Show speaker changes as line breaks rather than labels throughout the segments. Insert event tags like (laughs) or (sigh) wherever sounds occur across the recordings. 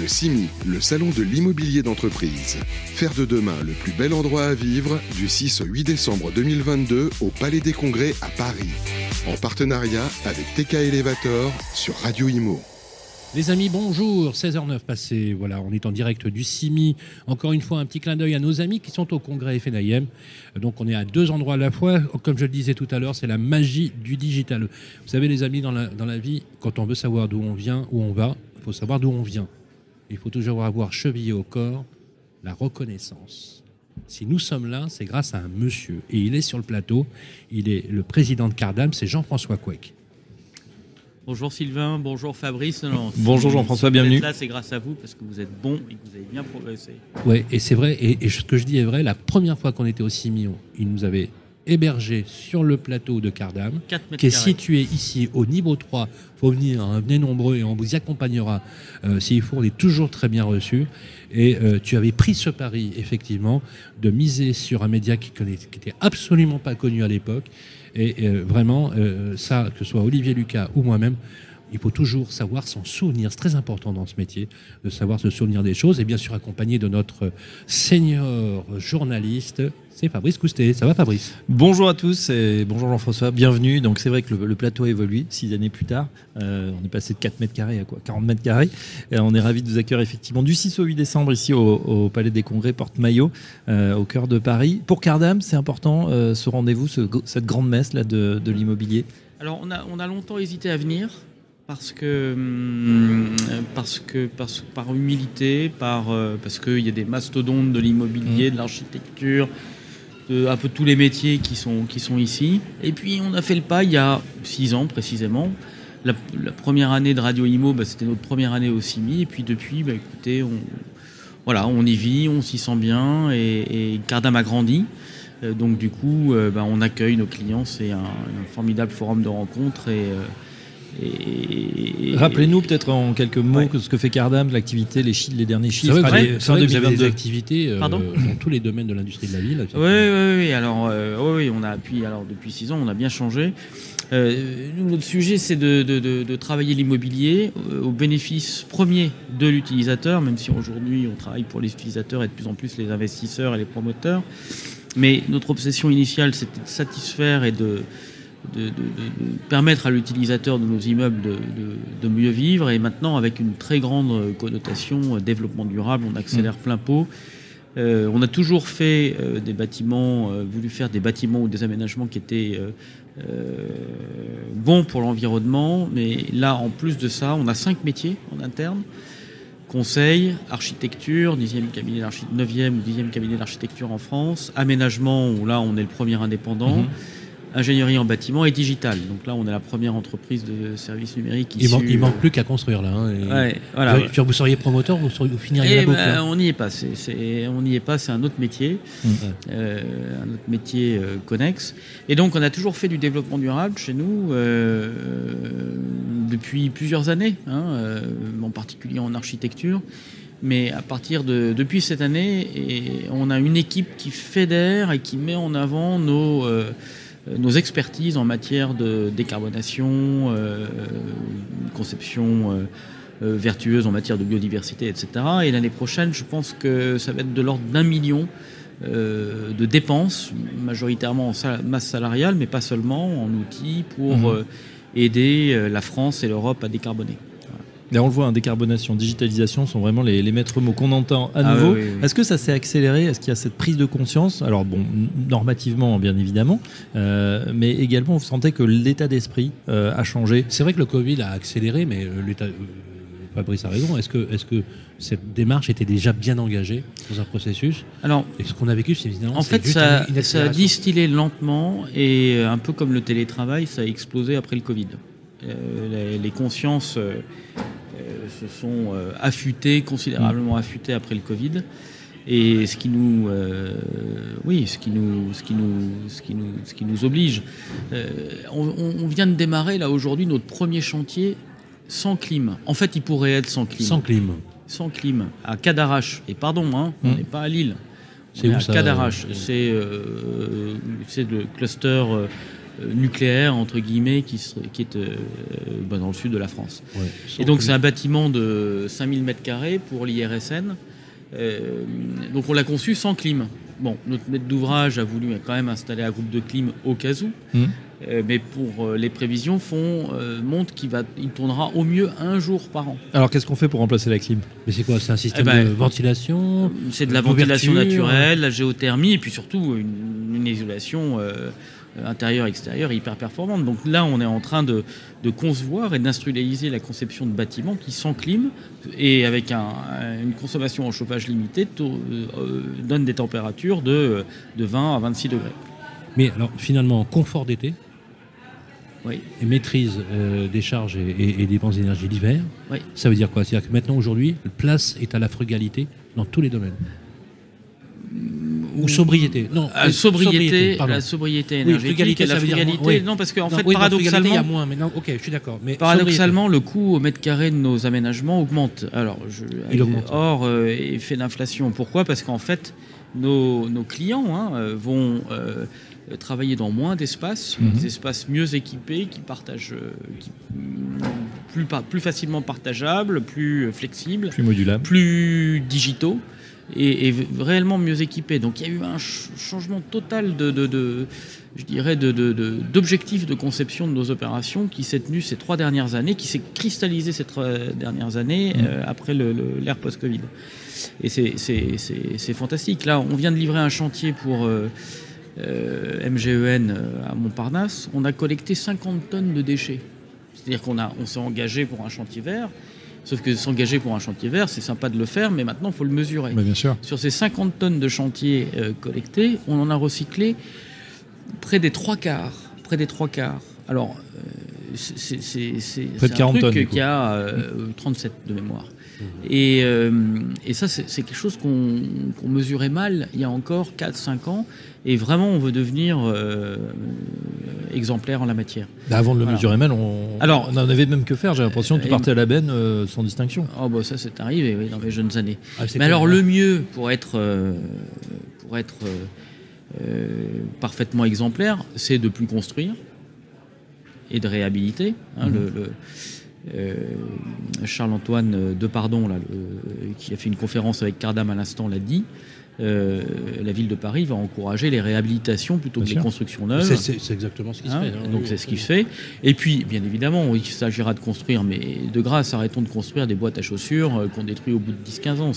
Le CIMI, le salon de l'immobilier d'entreprise. Faire de demain le plus bel endroit à vivre du 6 au 8 décembre 2022 au Palais des Congrès à Paris. En partenariat avec TK Elevator sur Radio Imo.
Les amis, bonjour. 16h09 passé. Voilà, on est en direct du CIMI. Encore une fois, un petit clin d'œil à nos amis qui sont au congrès FNIM. Donc, on est à deux endroits à la fois. Comme je le disais tout à l'heure, c'est la magie du digital. Vous savez, les amis, dans la, dans la vie, quand on veut savoir d'où on vient, où on va, il faut savoir d'où on vient. Il faut toujours avoir chevillé au corps la reconnaissance. Si nous sommes là, c'est grâce à un monsieur. Et il est sur le plateau. Il est le président de Cardam, c'est Jean-François Couec.
Bonjour Sylvain, bonjour Fabrice.
Non, bonjour Jean-François, bienvenue.
Là, c'est grâce à vous parce que vous êtes bon et que vous avez bien progressé.
Oui, et c'est vrai, et, ce que je dis est vrai, la première fois qu'on était au Simion, il nous avait hébergé sur le plateau de Cardam, qui est situé ici au niveau 3. Il faut venir, hein, venez nombreux et on vous y accompagnera euh, s'il faut. On est toujours très bien reçu. Et euh, tu avais pris ce pari, effectivement, de miser sur un média qui n'était absolument pas connu à l'époque et euh, vraiment, euh, ça, que ce soit Olivier Lucas ou moi-même, il faut toujours savoir s'en souvenir. C'est très important dans ce métier de savoir se souvenir des choses et bien sûr accompagné de notre senior journaliste, c'est Fabrice Coustet. Ça va Fabrice?
Bonjour à tous et bonjour Jean-François, bienvenue. Donc c'est vrai que le, plateau a évolué six années plus tard. Euh, on est passé de 4 mètres carrés à quoi? 40 mètres carrés. Et on est ravis de vous accueillir effectivement du 6 au 8 décembre ici au, Palais des Congrès Porte-Maillot, euh, au cœur de Paris. Pour Cardam, c'est important euh, ce rendez-vous, cette grande messe là de, l'immobilier?
Alors on a, on a longtemps hésité à venir parce que, hum, parce que, par humilité, par, parce qu'il y a des mastodontes de l'immobilier, mmh. de l'architecture, de un peu tous les métiers qui sont, qui sont ici. Et puis on a fait le pas il y a six ans précisément. La, première année de Radio Imo, bah, c'était notre première année au CIMI. Et puis depuis, bah, écoutez, on, voilà, on y vit, on s'y sent bien et, Cardam a grandi. Euh, donc du coup, euh, bah, on accueille nos clients. C'est un, formidable forum de rencontres et euh,
Rappelez-nous peut-être en quelques mots ce que fait Cardam, l'activité, les, les derniers chiffres.
C'est vrai, vous avez des activités euh, dans tous les domaines de l'industrie de la ville.
Oui, oui, oui. Alors, euh, oui, on a appuyé. Alors, depuis six ans, on a bien changé. Euh, notre sujet, c'est de, de, travailler l'immobilier au bénéfice premier de l'utilisateur, même si aujourd'hui on travaille pour les utilisateurs et de plus en plus les investisseurs et les promoteurs. Mais notre obsession initiale, c'était de satisfaire et de, de, permettre à l'utilisateur de nos immeubles de, mieux vivre. Et maintenant, avec une très grande connotation euh, développement durable, on accélère mm. plein pot. Euh, on a toujours fait euh, des bâtiments, voulu faire des bâtiments ou des aménagements qui étaient bons pour l'environnement. Mais là, en plus de ça, on a cinq métiers en interne conseil, architecture, 10e cabinet 9e ou 10e cabinet d'architecture en France, aménagement, où là on est le premier indépendant, mm-hmm ingénierie en bâtiment et digital. Donc là, on est la première entreprise de services numériques.
Il, manque, manque plus qu'à construire là. Hein, voilà, vous, seriez promoteur, vous, seriez, vous finiriez
la ben, On n'y est pas. on n'y est pas. C'est un autre métier, mmh. euh, un autre métier euh, connexe. Et donc, on a toujours fait du développement durable chez nous euh, depuis plusieurs années, hein, en particulier en architecture. Mais à partir de depuis cette année, et on a une équipe qui fédère et qui met en avant nos euh, nos expertises en matière de décarbonation, euh, conception euh, vertueuse en matière de biodiversité, etc. Et l'année prochaine, je pense que ça va être de l'ordre d'un million de dépenses, majoritairement en masse salariale, mais pas seulement, en outils pour mmh. aider la France et l'Europe à décarboner
on le voit, hein, décarbonation, digitalisation sont vraiment les, maîtres mots qu'on entend à ah nouveau. Est-ce que ça s'est accéléré? Est-ce qu'il y a cette prise de conscience? Alors bon, normativement, bien évidemment, euh, mais également, vous sentez que l'état d'esprit euh, a changé
C'est vrai que le Covid a accéléré, mais euh, l'état... Fabrice a raison. Est-ce que, est que cette démarche était déjà bien engagée dans un processus?
Alors,
et ce qu'on a vécu, c'est évidemment.
En fait, ça, ça, a distillé lentement et un peu comme le télétravail, ça a explosé après le Covid. les, consciences euh, se sont euh, affûtés, considérablement affûtés après le Covid. Et ce qui nous, euh, oui, ce qui nous, ce qui nous, ce qui nous, ce qui nous oblige. on, vient de démarrer là aujourd'hui notre premier chantier sans clim. En fait, il pourrait être sans clim.
Sans clim.
Sans clim. À Cadarache. Et pardon, hein, on hmm. n'est pas à Lille. C'est à Cadarache. C'est, c'est le cluster nucléaire, entre guillemets, qui, qui est bah, dans le sud de la France. et donc c'est un bâtiment de 5000 m2 pour l'IRSN. donc on l'a conçu sans clim. Bon, notre maître d'ouvrage a voulu quand même installer un groupe de clim au cas où. Mmh. Euh, mais pour euh, les prévisions font, euh, montrent qu'il va, il tournera au mieux un jour par an.
Alors qu'est-ce qu'on fait pour remplacer la clim?
Mais c'est quoi? C'est un système eh ben, de ventilation?
C'est de la ventilation naturelle, la géothermie et puis surtout une, isolation intérieure-extérieure hyper performante. Donc là, on est en train de, concevoir et d'industrialiser la conception de bâtiments qui, sans clim et avec une consommation en chauffage limitée, donnent des températures de, de 20 à 26 degrés.
Mais alors finalement, confort d'été, et maîtrise euh, des charges et, dépenses d'énergie l'hiver, ça veut dire quoi? C'est-à-dire que maintenant, aujourd'hui, place est à la frugalité dans tous les domaines. Ou sobriété
Non, euh, sobriété, la sobriété énergétique la frugalité. Non, parce qu'en fait, paradoxalement, il y a
moins. Mais non, ok, je suis d'accord. Mais
paradoxalement, le coût au mètre carré de nos aménagements augmente. Alors, je, il augmente. Euh, effet d'inflation. Pourquoi? Parce qu'en fait, nos, clients hein, vont euh, travailler dans moins d'espaces, mhm. des espaces mieux équipés, qui partagent, euh, plus, plus facilement partageables, plus flexibles,
plus modulables,
plus digitaux. Et, réellement mieux équipés. Donc il y a eu un changement total de, de, je dirais, d'objectif de, conception de nos opérations qui s'est tenu ces trois dernières années, qui s'est cristallisé ces trois dernières années mhm. euh, après l'ère post-Covid. Et c'est fantastique. Là, on vient de livrer un chantier pour euh, MGEN euh, à Montparnasse, on a collecté 50 tonnes de déchets. C'est-à-dire qu'on on s'est engagé pour un chantier vert. Sauf que s'engager pour un chantier vert, c'est sympa de le faire, mais maintenant, il faut le mesurer.
bien sûr.
Sur ces 50 tonnes de chantier euh, collectés, on en a recyclé près des trois quarts. Près des trois quarts. Alors, c'est un truc qui a 37 de mémoire. Et, et, ça, c'est quelque chose qu'on mesurait mal il y a encore 4-5 ans. Et vraiment, on veut devenir euh, exemplaire en la matière.
Bah, avant de le mesurer mal, on, Alors, on en avait même que faire. J'ai l'impression que tu partais à la benne euh, sans distinction.
Oh, bah, ça, c'est arrivé oui, dans mes jeunes années. Ah, Mais alors, le mieux pour être, euh, pour être parfaitement exemplaire, c'est de plus construire et de réhabiliter. Hein, le, Charles-Antoine Depardon, là, qui a fait une conférence avec Cardam à l'instant, l'a dit. Euh, la ville de Paris va encourager les réhabilitations plutôt que les constructions neuves.
C'est exactement ce qui se hein, fait.
Hein. donc c'est ce qui se fait. Et puis, bien évidemment, il s'agira de construire, mais de grâce, arrêtons de construire des boîtes à chaussures euh, qu'on détruit au bout de 10-15 ans.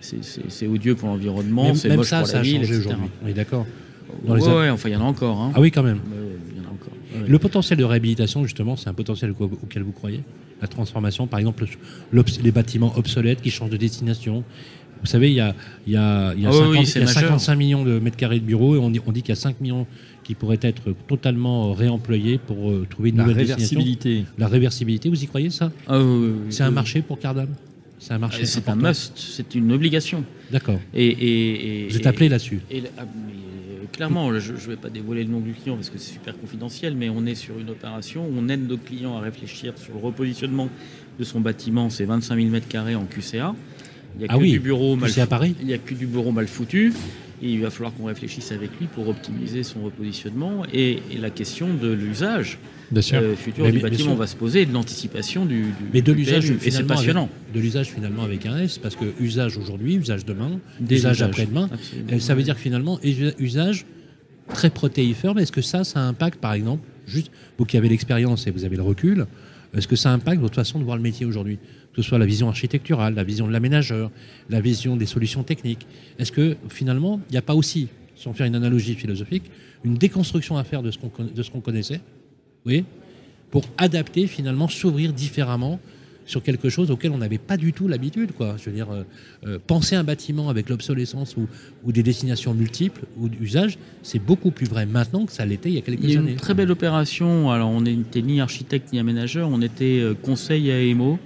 C'est odieux pour l'environnement, c'est moche
ça,
pour la ville, etc.
On est d'accord.
Ouais, enfin, il y en a encore. Hein.
Ah oui, quand même. Le potentiel de réhabilitation, justement, c'est un potentiel auquel vous croyez? La transformation, par exemple, les bâtiments obsolètes qui changent de destination, vous savez, il y a, il y a, il y a, 55 millions de mètres carrés de bureaux et on dit, on dit qu'il y a 5 millions qui pourraient être totalement réemployés pour euh, trouver une nouvelle
réversibilité.
La réversibilité, vous y croyez ça?
Ah
C'est un marché pour Cardam?
C'est un marché. C'est un must, c'est une obligation.
D'accord.
Et,
vous êtes appelé là-dessus?
Ah, clairement, je ne vais pas dévoiler le nom du client parce que c'est super confidentiel, mais on est sur une opération où on aide nos clients à réfléchir sur le repositionnement de son bâtiment, c'est 25 000 m2 en QCA.
Il n'y a, ah que du bureau
mal
à Paris
il y a que du bureau mal foutu. Et il va falloir qu'on réfléchisse avec lui pour optimiser son repositionnement. Et, la question de l'usage euh, futur du bâtiment va se poser, de l'anticipation du, du,
Mais de l'usage, et c'est passionnant. de l'usage finalement avec un S, parce que usage aujourd'hui, usage demain, usage après-demain. Ça veut dire que finalement, usage très protéiforme. Est-ce que ça, ça impacte par exemple, juste vous qui avez l'expérience et vous avez le recul, est-ce que ça impacte votre façon de voir le métier aujourd'hui que ce soit la vision architecturale, la vision de l'aménageur, la vision des solutions techniques? Est-ce que finalement, il n'y a pas aussi, sans faire une analogie philosophique, une déconstruction à faire de ce qu'on connaissait, oui, pour adapter finalement, s'ouvrir différemment sur quelque chose auquel on n'avait pas du tout l'habitude. Quoi. Je veux dire, euh, euh, penser un bâtiment avec l'obsolescence ou, ou, des destinations multiples ou d'usage, c'est beaucoup plus vrai maintenant que ça l'était il y a quelques années. Il y a
une très belle opération. Alors, on n'était ni architecte ni aménageur, on était euh, conseil à EMO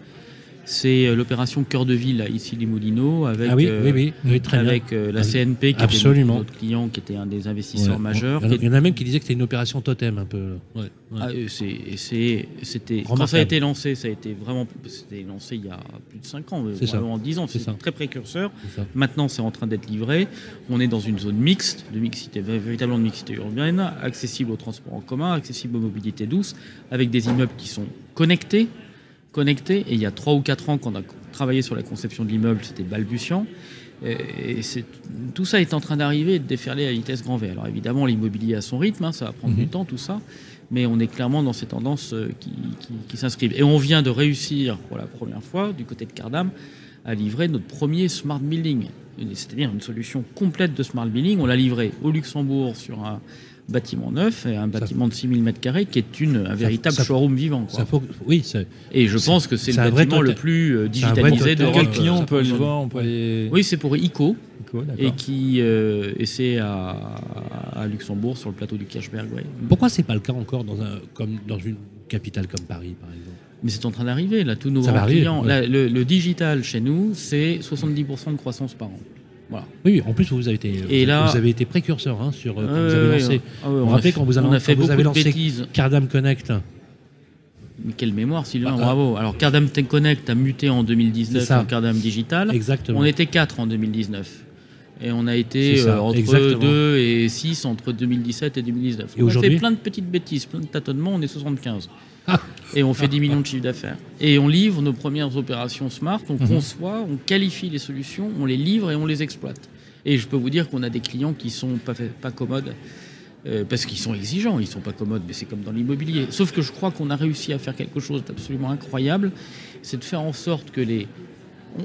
c'est euh, l'opération Cœur de Ville ici les Moulineaux avec,
ah oui, oui, oui, très
avec la CNP qui
Absolument.
était notre client, qui était un des investisseurs majeurs.
Il y en a même qui disaient que c'était une opération totem un peu. Ouais,
ah, c'était quand ça a été lancé, ça a été vraiment c'était lancé il y a plus de 5 ans, vraiment 10 ans, c'est très précurseur. Maintenant, c'est en train d'être livré. On est dans une zone mixte, de mixité véritablement de mixité urbaine, accessible au transport en commun, accessible aux mobilités douces, avec des immeubles qui sont connectés connecté. Et il y a 3 ou 4 ans qu'on a travaillé sur la conception de l'immeuble, c'était balbutiant. Et tout ça est en train d'arriver et de déferler à vitesse grand V. Alors évidemment, l'immobilier a son rythme, hein, ça va prendre du mhm. temps, tout ça. Mais on est clairement dans ces tendances euh, qui, s'inscrivent. Et on vient de réussir pour la première fois, du côté de Cardam, à livrer notre premier smart building. C'est-à-dire une solution complète de smart building. On l'a livré au Luxembourg sur un, bâtiment neuf, et un bâtiment de 6000 m2 qui est une, un véritable showroom vivant.
oui,
et je pense que c'est le bâtiment le plus euh, digitalisé de
Quel client on peut aller voir on peut
Oui, c'est pour ICO. et qui euh, et c'est à, à, Luxembourg sur le plateau du Kirchberg. Ouais.
Pourquoi c'est pas le cas encore dans un, comme dans une capitale comme Paris par exemple?
Mais c'est en train d'arriver là, tous nos clients. le, le, digital chez nous, c'est 70% de croissance par an.
Oui, en plus vous avez été, et là, vous avez été précurseur hein, sur euh, quand vous avez lancé. Ah on, rappelle quand vous avez, fait vous avez lancé Cardam Connect.
Mais quelle mémoire, Sylvain, bah, bravo. Alors Cardam Connect a muté en 2019 en Cardam Digital.
Exactement.
On était 4 en 2019. Et on a été euh, entre 2 et 6 entre 2017 et 2019. Et on a fait plein de petites bêtises, plein de tâtonnements, on est 75. (laughs) Et on fait 10 millions de chiffres d'affaires. Et on livre nos premières opérations smart, on mhm. conçoit, on qualifie les solutions, on les livre et on les exploite. Et je peux vous dire qu'on a des clients qui sont pas, pas commodes. Euh, parce qu'ils sont exigeants, ils sont pas commodes, mais c'est comme dans l'immobilier. Sauf que je crois qu'on a réussi à faire quelque chose d'absolument incroyable, c'est de faire en sorte que les...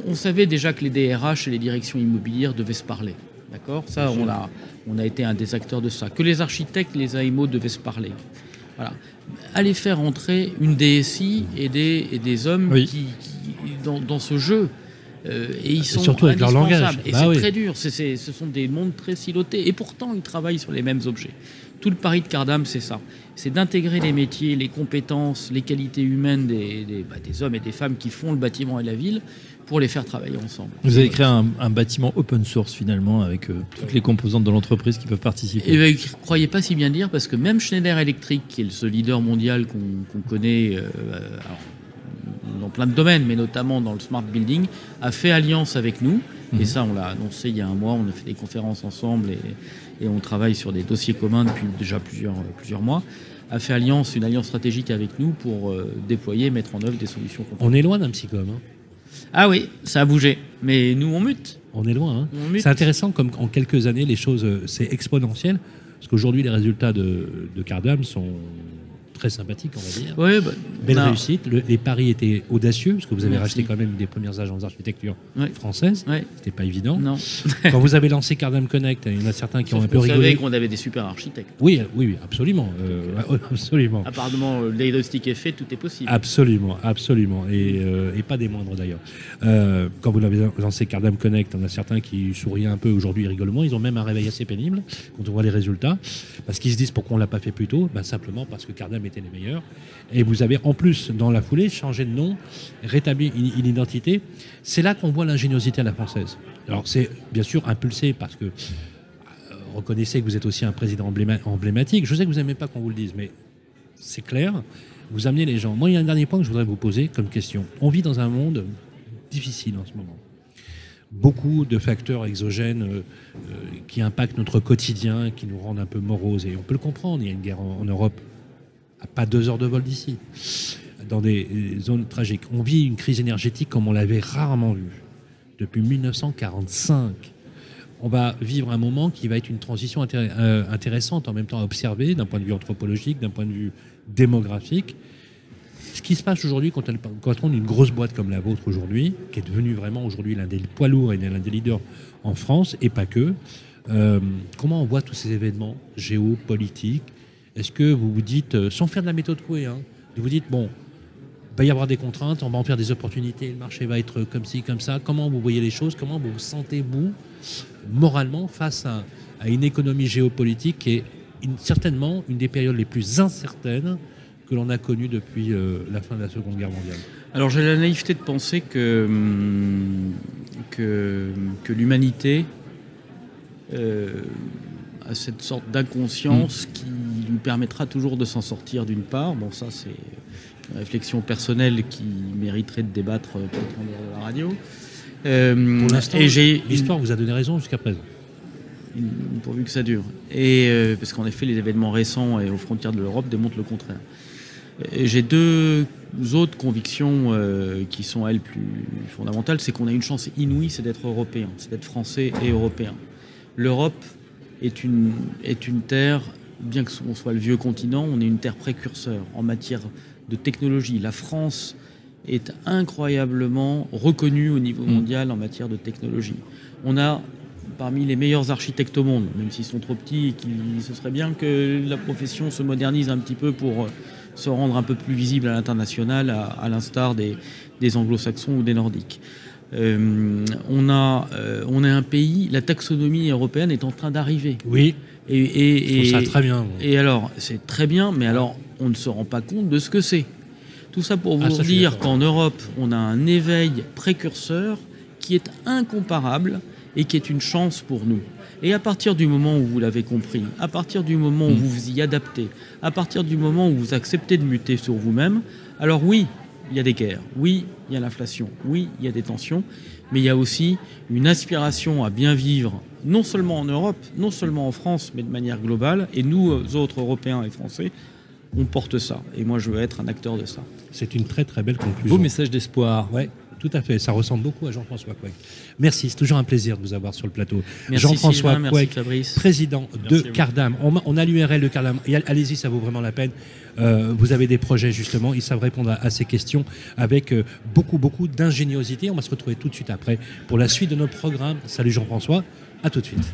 On, savait déjà que les DRH et les directions immobilières devaient se parler. D'accord? Ça, on a, on a été un des acteurs de ça. Que les architectes, les AMO devaient se parler. Voilà aller faire entrer une DSI et des, et des hommes qui, dans, ce jeu. Euh, et ils sont
surtout avec leur langage.
Et bah c'est très dur. ce sont des mondes très silotés. Et pourtant, ils travaillent sur les mêmes objets. Tout le pari de Cardam, c'est ça. C'est d'intégrer les métiers, les compétences, les qualités humaines des, des, bah, des, hommes et des femmes qui font le bâtiment et la ville pour les faire travailler ensemble.
Vous avez créé un, bâtiment open source finalement avec euh, toutes les composantes de l'entreprise qui peuvent participer.
Et ne ben, croyez pas si bien dire parce que même Schneider Electric, qui est ce leader mondial qu'on connaît euh, dans plein de domaines, mais notamment dans le smart building, a fait alliance avec nous. Et mhm. ça, on l'a annoncé il y a un mois. On a fait des conférences ensemble et, et on travaille sur des dossiers communs depuis déjà plusieurs, plusieurs mois a fait alliance, une alliance stratégique avec nous pour euh, déployer, mettre en œuvre des solutions.
On est loin d'un psychom. Hein.
Ah oui, ça a bougé. Mais nous, on mute.
On est loin. Hein. C'est intéressant comme en quelques années, les choses, euh, c'est exponentiel. Parce qu'aujourd'hui, les résultats de, de Cardam sont très sympathique, on va dire.
Ouais, bah,
Belle réussite. les paris étaient audacieux, parce que vous avez racheté quand même des premières agences d'architecture françaises. C'était pas évident.
Non. (laughs)
quand vous avez lancé Cardam Connect, il y en a certains qui ont un peu rigolé. Vous savez
qu'on avait des super architectes.
Oui, oui, absolument. Euh, (laughs) absolument.
Apparemment, le diagnostic est fait, tout est possible.
Absolument, absolument. Et, euh, et pas des moindres d'ailleurs. Euh, quand vous l'avez lancé Cardam Connect, on a certains qui sourient un peu aujourd'hui, rigolement. Ils ont même un réveil assez pénible quand on voit les résultats. Parce qu'ils se disent pourquoi on l'a pas fait plus tôt? Ben, Simplement parce que Cardam étaient les meilleurs. Et vous avez en plus, dans la foulée, changé de nom, rétabli une, identité. C'est là qu'on voit l'ingéniosité à la française. Alors c'est bien sûr impulsé parce que euh, reconnaissez que vous êtes aussi un président emblématique. Je sais que vous n'aimez pas qu'on vous le dise, mais c'est clair. Vous amenez les gens. Moi, il y a un dernier point que je voudrais vous poser comme question. On vit dans un monde difficile en ce moment. Beaucoup de facteurs exogènes euh, euh, qui impactent notre quotidien, qui nous rendent un peu moroses. Et on peut le comprendre. Il y a une guerre en Europe à pas deux heures de vol d'ici, dans des zones tragiques. On vit une crise énergétique comme on l'avait rarement vu depuis 1945. On va vivre un moment qui va être une transition euh, intéressante en même temps à observer d'un point de vue anthropologique, d'un point de vue démographique. Ce qui se passe aujourd'hui quand, quand on une grosse boîte comme la vôtre aujourd'hui, qui est devenue vraiment aujourd'hui l'un des poids lourds et l'un des leaders en France, et pas que, euh, comment on voit tous ces événements géopolitiques, est-ce que vous vous dites, euh, sans faire de la méthode Coué, hein, vous dites, bon, il va y avoir des contraintes, on va en faire des opportunités, le marché va être comme ci, comme ça. Comment vous voyez les choses? Comment vous vous sentez, vous, moralement, face à, une économie géopolitique qui est certainement une des périodes les plus incertaines que l'on a connu depuis euh, la fin de la Seconde Guerre mondiale?
Alors j'ai la naïveté de penser que, hum, que l'humanité euh, a cette sorte d'inconscience mm. qui lui permettra toujours de s'en sortir d'une part. Bon ça c'est une réflexion personnelle qui mériterait de débattre peut-être en dehors de la radio.
Euh, Pour l'instant, l'histoire vous a donné raison jusqu'à présent
pourvu que ça dure. Et euh, parce qu'en effet, les événements récents et aux frontières de l'Europe démontrent le contraire. J'ai deux autres convictions euh, qui sont elles plus fondamentales, c'est qu'on a une chance inouïe, c'est d'être européen, c'est d'être français et européen. L'Europe est une, est une terre, bien que on soit le vieux continent, on est une terre précurseur en matière de technologie. La France est incroyablement reconnue au niveau mmh. mondial en matière de technologie. On a parmi les meilleurs architectes au monde, même s'ils sont trop petits et qu'il ce serait bien que la profession se modernise un petit peu pour euh, se rendre un peu plus visible à l'international, à, l'instar des, anglo-saxons ou des nordiques. Euh, on, a, euh, on est un pays, la taxonomie européenne est en train d'arriver.
Oui. Et, et, ça très bien.
Et alors, c'est très bien, mais alors, on ne se rend pas compte de ce que c'est. Tout ça pour ah, vous dire qu'en Europe, on a un éveil précurseur qui est incomparable et qui est une chance pour nous. Et à partir du moment où vous l'avez compris, à partir du moment où mm. vous vous y adaptez, à partir du moment où vous acceptez de muter sur vous-même, alors oui, il y a des guerres, oui, il y a l'inflation, oui, il y a des tensions, mais il y a aussi une aspiration à bien vivre, non seulement en Europe, non seulement en France, mais de manière globale. Et nous, autres Européens et Français, on porte ça. Et moi, je veux être un acteur de ça.
C'est une très très belle conclusion.
Beau message d'espoir.
Ouais. Tout à fait, ça ressemble beaucoup à Jean-François Couec. Merci, c'est toujours un plaisir de vous avoir sur le plateau. Jean-François Couec, président de Cardam. On, a l'URL de Cardam. Allez-y, ça vaut vraiment la peine. Euh, vous avez des projets justement, ils savent répondre à, ces questions avec euh, beaucoup, beaucoup d'ingéniosité. On va se retrouver tout de suite après pour la suite de nos programmes. Salut Jean-François, à tout de suite.